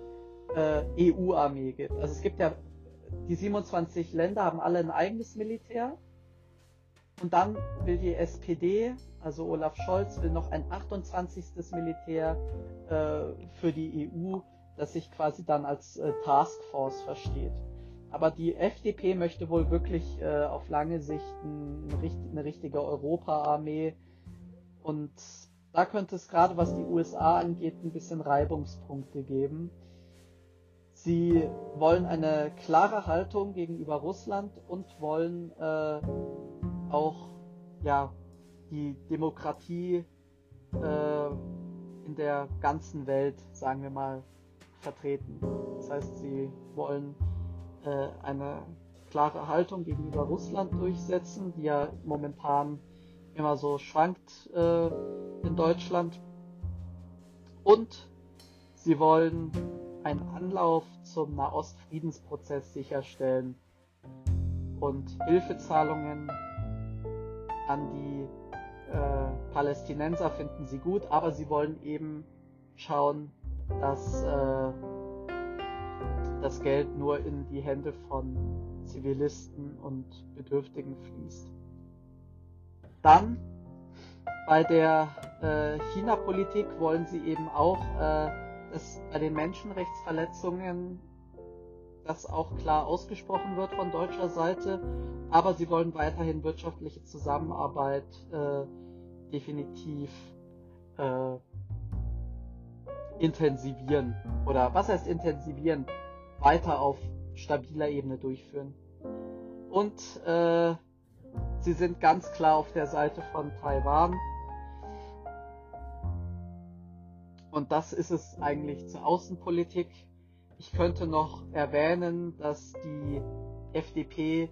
EU-Armee gibt. Also es gibt ja, die 27 Länder haben alle ein eigenes Militär und dann will die SPD, also Olaf Scholz, will noch ein 28. Militär äh, für die EU, das sich quasi dann als äh, Taskforce versteht. Aber die FDP möchte wohl wirklich äh, auf lange Sicht ein, eine richtige Europa-Armee. Und da könnte es gerade was die USA angeht ein bisschen Reibungspunkte geben. Sie wollen eine klare Haltung gegenüber Russland und wollen äh, auch ja, die Demokratie äh, in der ganzen Welt, sagen wir mal, vertreten. Das heißt, sie wollen äh, eine klare Haltung gegenüber Russland durchsetzen, die ja momentan immer so schwankt äh, in Deutschland. Und sie wollen einen Anlauf zum Nahostfriedensprozess sicherstellen und Hilfezahlungen an die äh, Palästinenser finden sie gut, aber sie wollen eben schauen, dass äh, das Geld nur in die Hände von Zivilisten und Bedürftigen fließt. Dann bei der äh, China-Politik wollen sie eben auch, äh, dass bei den Menschenrechtsverletzungen das auch klar ausgesprochen wird von deutscher Seite, aber sie wollen weiterhin wirtschaftliche Zusammenarbeit äh, definitiv äh, intensivieren. Oder was heißt intensivieren? Weiter auf stabiler Ebene durchführen. Und äh, sie sind ganz klar auf der Seite von Taiwan. Und das ist es eigentlich zur Außenpolitik. Ich könnte noch erwähnen, dass die FDP äh,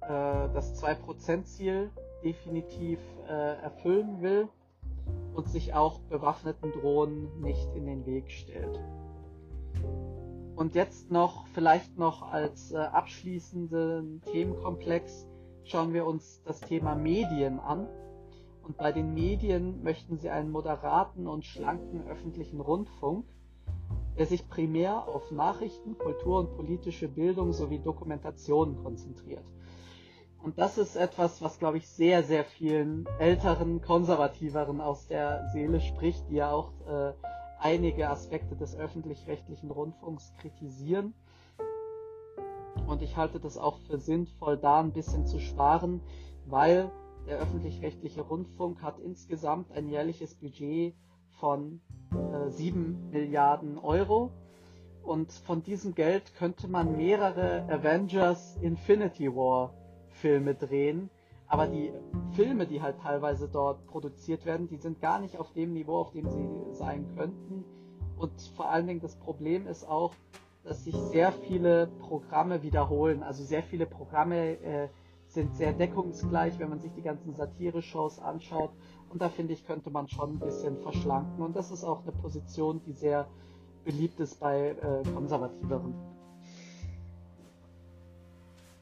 das 2%-Ziel definitiv äh, erfüllen will und sich auch bewaffneten Drohnen nicht in den Weg stellt. Und jetzt noch, vielleicht noch als äh, abschließenden Themenkomplex, schauen wir uns das Thema Medien an. Und bei den Medien möchten sie einen moderaten und schlanken öffentlichen Rundfunk, der sich primär auf Nachrichten, Kultur und politische Bildung sowie Dokumentation konzentriert. Und das ist etwas, was, glaube ich, sehr, sehr vielen älteren, konservativeren aus der Seele spricht, die ja auch äh, einige Aspekte des öffentlich-rechtlichen Rundfunks kritisieren. Und ich halte das auch für sinnvoll, da ein bisschen zu sparen, weil der öffentlich-rechtliche Rundfunk hat insgesamt ein jährliches Budget von äh, 7 Milliarden Euro. Und von diesem Geld könnte man mehrere Avengers Infinity War Filme drehen. Aber die Filme, die halt teilweise dort produziert werden, die sind gar nicht auf dem Niveau, auf dem sie sein könnten. Und vor allen Dingen das Problem ist auch, dass sich sehr viele Programme wiederholen. Also sehr viele Programme äh, sind sehr deckungsgleich, wenn man sich die ganzen Satire-Shows anschaut. Und da finde ich, könnte man schon ein bisschen verschlanken. Und das ist auch eine Position, die sehr beliebt ist bei äh, konservativeren.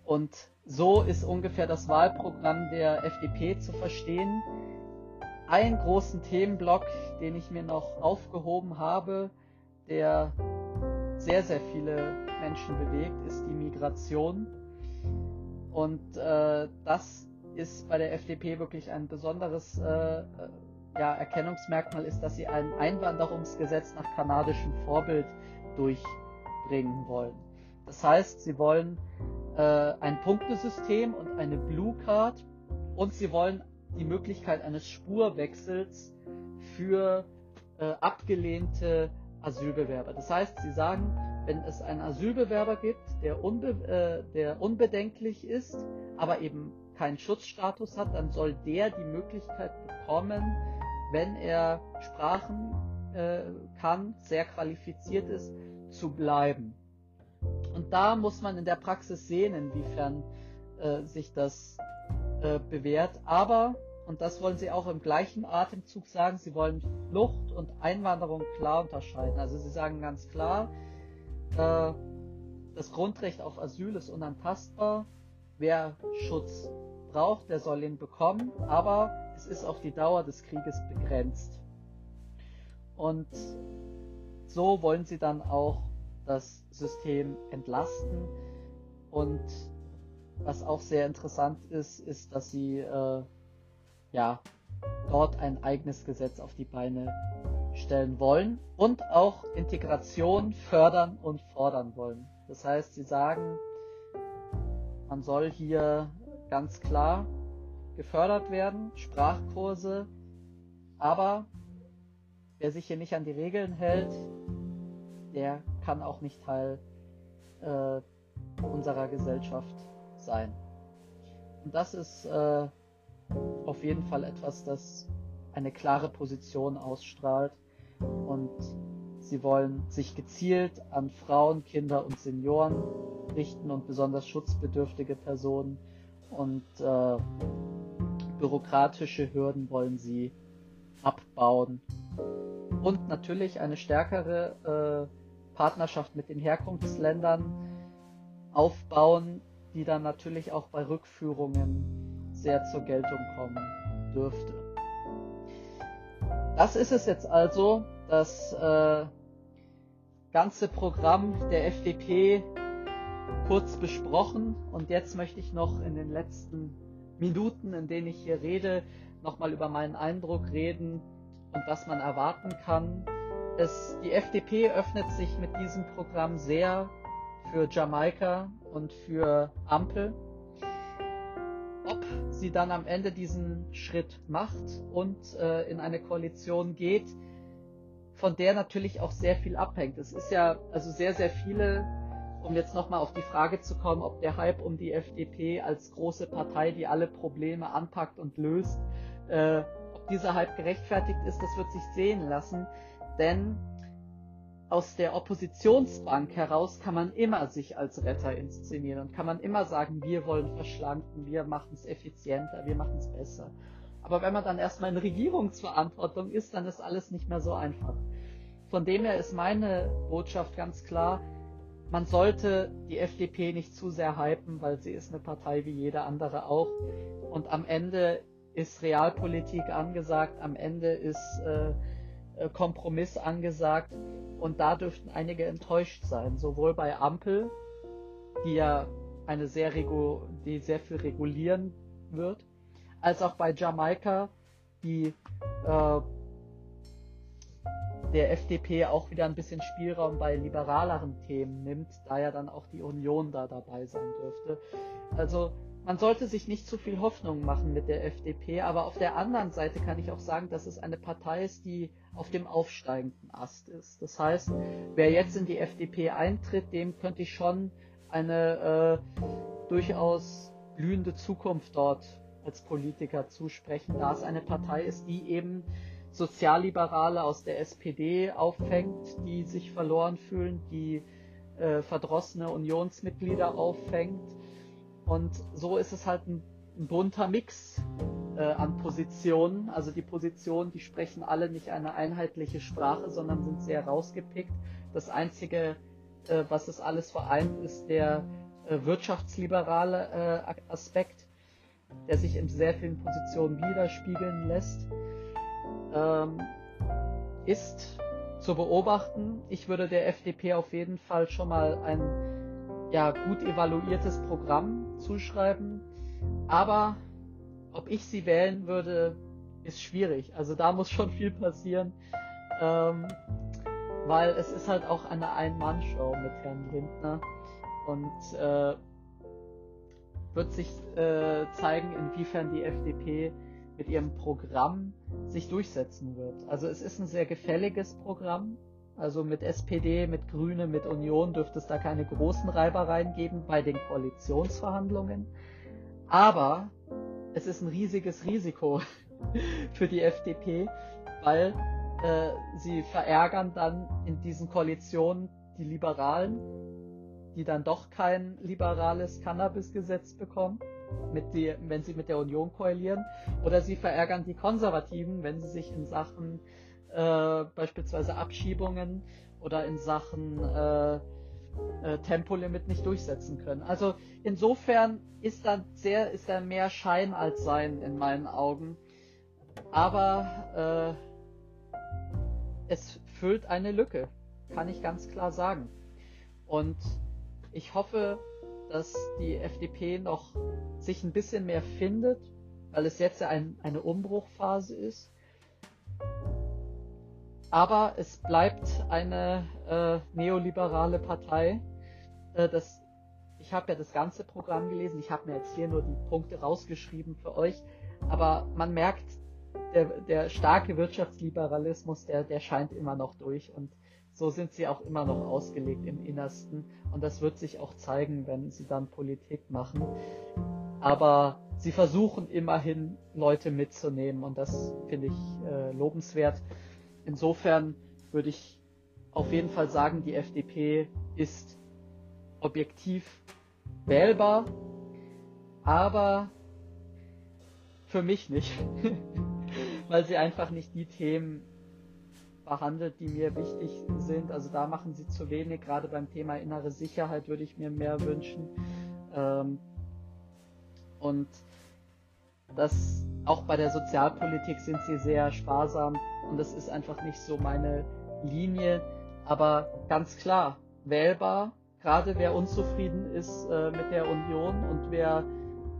Und so ist ungefähr das Wahlprogramm der FDP zu verstehen. Einen großen Themenblock, den ich mir noch aufgehoben habe, der sehr, sehr viele Menschen bewegt, ist die Migration. Und äh, das ist bei der FDP wirklich ein besonderes äh, ja, Erkennungsmerkmal, ist, dass sie ein Einwanderungsgesetz nach kanadischem Vorbild durchbringen wollen. Das heißt, sie wollen äh, ein Punktesystem und eine Blue Card und sie wollen die Möglichkeit eines Spurwechsels für äh, abgelehnte Asylbewerber. Das heißt, sie sagen, wenn es einen Asylbewerber gibt, der, unbe äh, der unbedenklich ist, aber eben keinen Schutzstatus hat, dann soll der die Möglichkeit bekommen, wenn er Sprachen äh, kann, sehr qualifiziert ist, zu bleiben. Und da muss man in der Praxis sehen, inwiefern äh, sich das äh, bewährt. Aber, und das wollen sie auch im gleichen Atemzug sagen, sie wollen Flucht und Einwanderung klar unterscheiden. Also sie sagen ganz klar, äh, das Grundrecht auf Asyl ist unantastbar. Wer Schutz braucht, der soll ihn bekommen, aber es ist auf die Dauer des Krieges begrenzt. Und so wollen sie dann auch das System entlasten. Und was auch sehr interessant ist, ist, dass sie äh, ja dort ein eigenes Gesetz auf die Beine stellen wollen und auch Integration fördern und fordern wollen. Das heißt, sie sagen, man soll hier ganz klar gefördert werden, Sprachkurse, aber wer sich hier nicht an die Regeln hält, der kann auch nicht Teil äh, unserer Gesellschaft sein. Und das ist äh, auf jeden Fall etwas, das eine klare Position ausstrahlt. Und sie wollen sich gezielt an Frauen, Kinder und Senioren richten und besonders schutzbedürftige Personen und äh, bürokratische Hürden wollen sie abbauen und natürlich eine stärkere äh, Partnerschaft mit den Herkunftsländern aufbauen, die dann natürlich auch bei Rückführungen sehr zur Geltung kommen dürfte. Das ist es jetzt also, das äh, ganze Programm der FDP kurz besprochen und jetzt möchte ich noch in den letzten Minuten, in denen ich hier rede, nochmal über meinen Eindruck reden und was man erwarten kann. Es, die FDP öffnet sich mit diesem Programm sehr für Jamaika und für Ampel. Ob sie dann am Ende diesen Schritt macht und äh, in eine Koalition geht, von der natürlich auch sehr viel abhängt. Es ist ja also sehr, sehr viele, um jetzt nochmal auf die Frage zu kommen, ob der Hype um die FDP als große Partei, die alle Probleme anpackt und löst, äh, ob dieser Hype gerechtfertigt ist, das wird sich sehen lassen. Denn aus der Oppositionsbank heraus kann man immer sich als Retter inszenieren und kann man immer sagen, wir wollen verschlanken, wir machen es effizienter, wir machen es besser. Aber wenn man dann erstmal in Regierungsverantwortung ist, dann ist alles nicht mehr so einfach. Von dem her ist meine Botschaft ganz klar, man sollte die FDP nicht zu sehr hypen, weil sie ist eine Partei wie jede andere auch. Und am Ende ist Realpolitik angesagt, am Ende ist äh, Kompromiss angesagt und da dürften einige enttäuscht sein, sowohl bei Ampel, die ja eine sehr regu die sehr viel regulieren wird, als auch bei Jamaika, die äh, der FDP auch wieder ein bisschen Spielraum bei liberaleren Themen nimmt, da ja dann auch die Union da dabei sein dürfte. Also man sollte sich nicht zu viel Hoffnung machen mit der FDP, aber auf der anderen Seite kann ich auch sagen, dass es eine Partei ist, die auf dem aufsteigenden Ast ist. Das heißt, wer jetzt in die FDP eintritt, dem könnte ich schon eine äh, durchaus blühende Zukunft dort als Politiker zusprechen, da es eine Partei ist, die eben Sozialliberale aus der SPD auffängt, die sich verloren fühlen, die äh, verdrossene Unionsmitglieder auffängt und so ist es halt ein, ein bunter Mix äh, an Positionen. Also die Positionen, die sprechen alle nicht eine einheitliche Sprache, sondern sind sehr rausgepickt. Das Einzige, äh, was es alles vereint, ist der äh, wirtschaftsliberale äh, Aspekt, der sich in sehr vielen Positionen widerspiegeln lässt. Ähm, ist zu beobachten. Ich würde der FDP auf jeden Fall schon mal ein ja, gut evaluiertes Programm zuschreiben. Aber ob ich sie wählen würde, ist schwierig. Also da muss schon viel passieren. Ähm, weil es ist halt auch eine Ein-Mann-Show mit Herrn Lindner. Und äh, wird sich äh, zeigen, inwiefern die FDP mit ihrem Programm sich durchsetzen wird. Also es ist ein sehr gefälliges Programm. Also mit SPD, mit Grüne, mit Union dürfte es da keine großen Reibereien geben bei den Koalitionsverhandlungen. Aber es ist ein riesiges Risiko für die FDP, weil äh, sie verärgern dann in diesen Koalitionen die Liberalen, die dann doch kein liberales Cannabisgesetz bekommen, mit die, wenn sie mit der Union koalieren, oder sie verärgern die Konservativen, wenn sie sich in Sachen äh, beispielsweise Abschiebungen oder in Sachen äh, äh, Tempolimit nicht durchsetzen können. Also insofern ist da sehr, ist da mehr Schein als Sein in meinen Augen. Aber äh, es füllt eine Lücke, kann ich ganz klar sagen. Und ich hoffe, dass die FDP noch sich ein bisschen mehr findet, weil es jetzt ja ein, eine Umbruchphase ist aber es bleibt eine äh, neoliberale Partei. Äh, das, ich habe ja das ganze Programm gelesen. Ich habe mir jetzt hier nur die Punkte rausgeschrieben für euch. Aber man merkt, der, der starke Wirtschaftsliberalismus, der, der scheint immer noch durch. Und so sind sie auch immer noch ausgelegt im Innersten. Und das wird sich auch zeigen, wenn sie dann Politik machen. Aber sie versuchen immerhin Leute mitzunehmen und das finde ich äh, lobenswert. Insofern würde ich auf jeden Fall sagen, die FDP ist objektiv wählbar, aber für mich nicht, weil sie einfach nicht die Themen behandelt, die mir wichtig sind. Also da machen sie zu wenig. Gerade beim Thema innere Sicherheit würde ich mir mehr wünschen. Ähm, und das auch bei der Sozialpolitik sind sie sehr sparsam und das ist einfach nicht so meine Linie. Aber ganz klar, wählbar, gerade wer unzufrieden ist äh, mit der Union und wer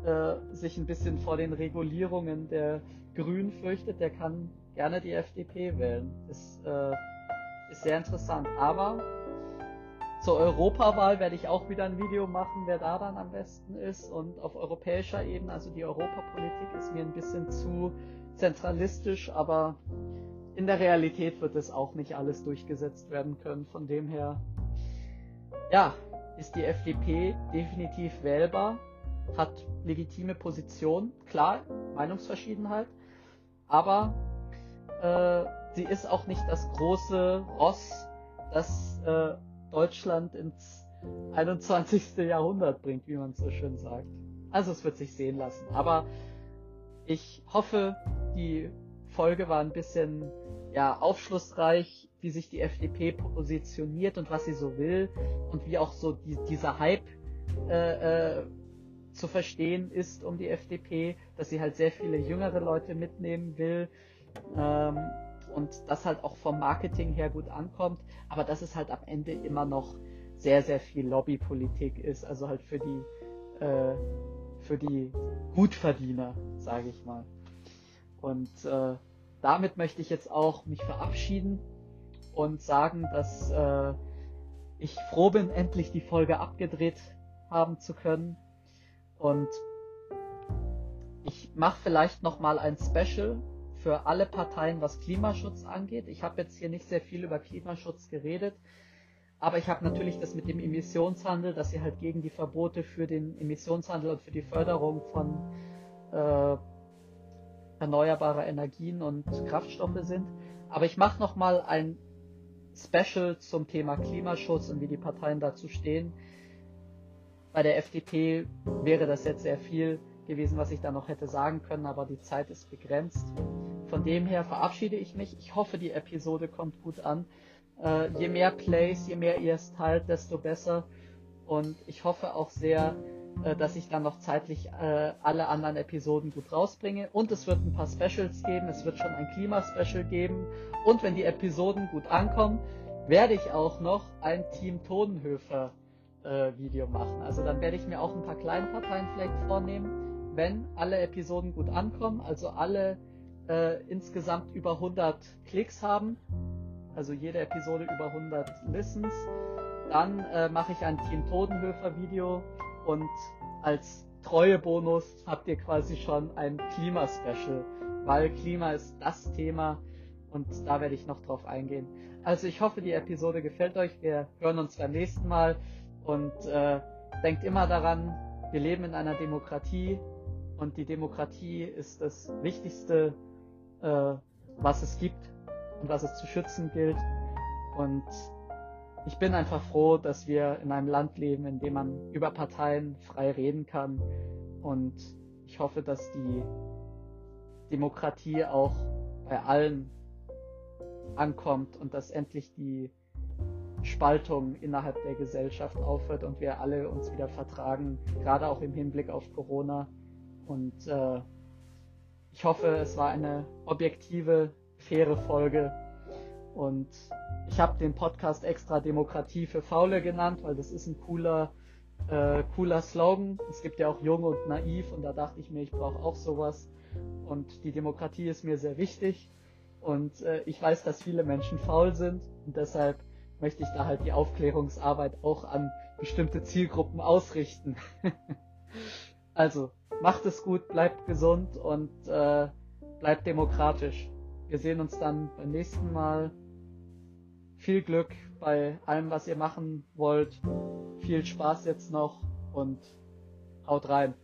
äh, sich ein bisschen vor den Regulierungen der Grünen fürchtet, der kann gerne die FDP wählen. Das äh, ist sehr interessant. Aber zur Europawahl werde ich auch wieder ein Video machen, wer da dann am besten ist. Und auf europäischer Ebene, also die Europapolitik ist mir ein bisschen zu zentralistisch, aber in der Realität wird es auch nicht alles durchgesetzt werden können. Von dem her, ja, ist die FDP definitiv wählbar, hat legitime Position, klar, Meinungsverschiedenheit, aber äh, sie ist auch nicht das große Ross, das äh, Deutschland ins 21. Jahrhundert bringt, wie man so schön sagt. Also es wird sich sehen lassen. Aber ich hoffe, die Folge war ein bisschen ja, aufschlussreich, wie sich die FDP positioniert und was sie so will und wie auch so die, dieser Hype äh, äh, zu verstehen ist um die FDP, dass sie halt sehr viele jüngere Leute mitnehmen will. Ähm, und das halt auch vom Marketing her gut ankommt, aber dass es halt am Ende immer noch sehr, sehr viel Lobbypolitik ist, also halt für die, äh, für die Gutverdiener, sage ich mal. Und äh, damit möchte ich jetzt auch mich verabschieden und sagen, dass äh, ich froh bin, endlich die Folge abgedreht haben zu können. Und ich mache vielleicht noch mal ein Special für alle Parteien, was Klimaschutz angeht. Ich habe jetzt hier nicht sehr viel über Klimaschutz geredet, aber ich habe natürlich das mit dem Emissionshandel, dass sie halt gegen die Verbote für den Emissionshandel und für die Förderung von äh, erneuerbarer Energien und Kraftstoffe sind. Aber ich mache noch mal ein Special zum Thema Klimaschutz und wie die Parteien dazu stehen. Bei der FDP wäre das jetzt sehr viel gewesen, was ich da noch hätte sagen können, aber die Zeit ist begrenzt. Von dem her verabschiede ich mich. Ich hoffe, die Episode kommt gut an. Äh, je mehr Plays, je mehr ihr es teilt, desto besser. Und ich hoffe auch sehr, äh, dass ich dann noch zeitlich äh, alle anderen Episoden gut rausbringe. Und es wird ein paar Specials geben. Es wird schon ein Klima-Special geben. Und wenn die Episoden gut ankommen, werde ich auch noch ein Team Todenhöfer äh, Video machen. Also dann werde ich mir auch ein paar kleine Parteien vielleicht vornehmen, wenn alle Episoden gut ankommen, also alle äh, insgesamt über 100 Klicks haben, also jede Episode über 100 Listens, dann äh, mache ich ein Team Todenhöfer Video und als Treuebonus habt ihr quasi schon ein Klima-Special, weil Klima ist das Thema und da werde ich noch drauf eingehen. Also ich hoffe, die Episode gefällt euch. Wir hören uns beim nächsten Mal und äh, denkt immer daran, wir leben in einer Demokratie und die Demokratie ist das Wichtigste äh, was es gibt und was es zu schützen gilt. Und ich bin einfach froh, dass wir in einem Land leben, in dem man über Parteien frei reden kann. Und ich hoffe, dass die Demokratie auch bei allen ankommt und dass endlich die Spaltung innerhalb der Gesellschaft aufhört und wir alle uns wieder vertragen, gerade auch im Hinblick auf Corona. Und äh, ich hoffe, es war eine objektive, faire Folge. Und ich habe den Podcast extra Demokratie für Faule genannt, weil das ist ein cooler, äh, cooler Slogan. Es gibt ja auch Jung und Naiv und da dachte ich mir, ich brauche auch sowas. Und die Demokratie ist mir sehr wichtig. Und äh, ich weiß, dass viele Menschen faul sind und deshalb möchte ich da halt die Aufklärungsarbeit auch an bestimmte Zielgruppen ausrichten. also, macht es gut, bleibt gesund und äh, bleibt demokratisch. Wir sehen uns dann beim nächsten Mal. Viel Glück bei allem, was ihr machen wollt. Viel Spaß jetzt noch und haut rein.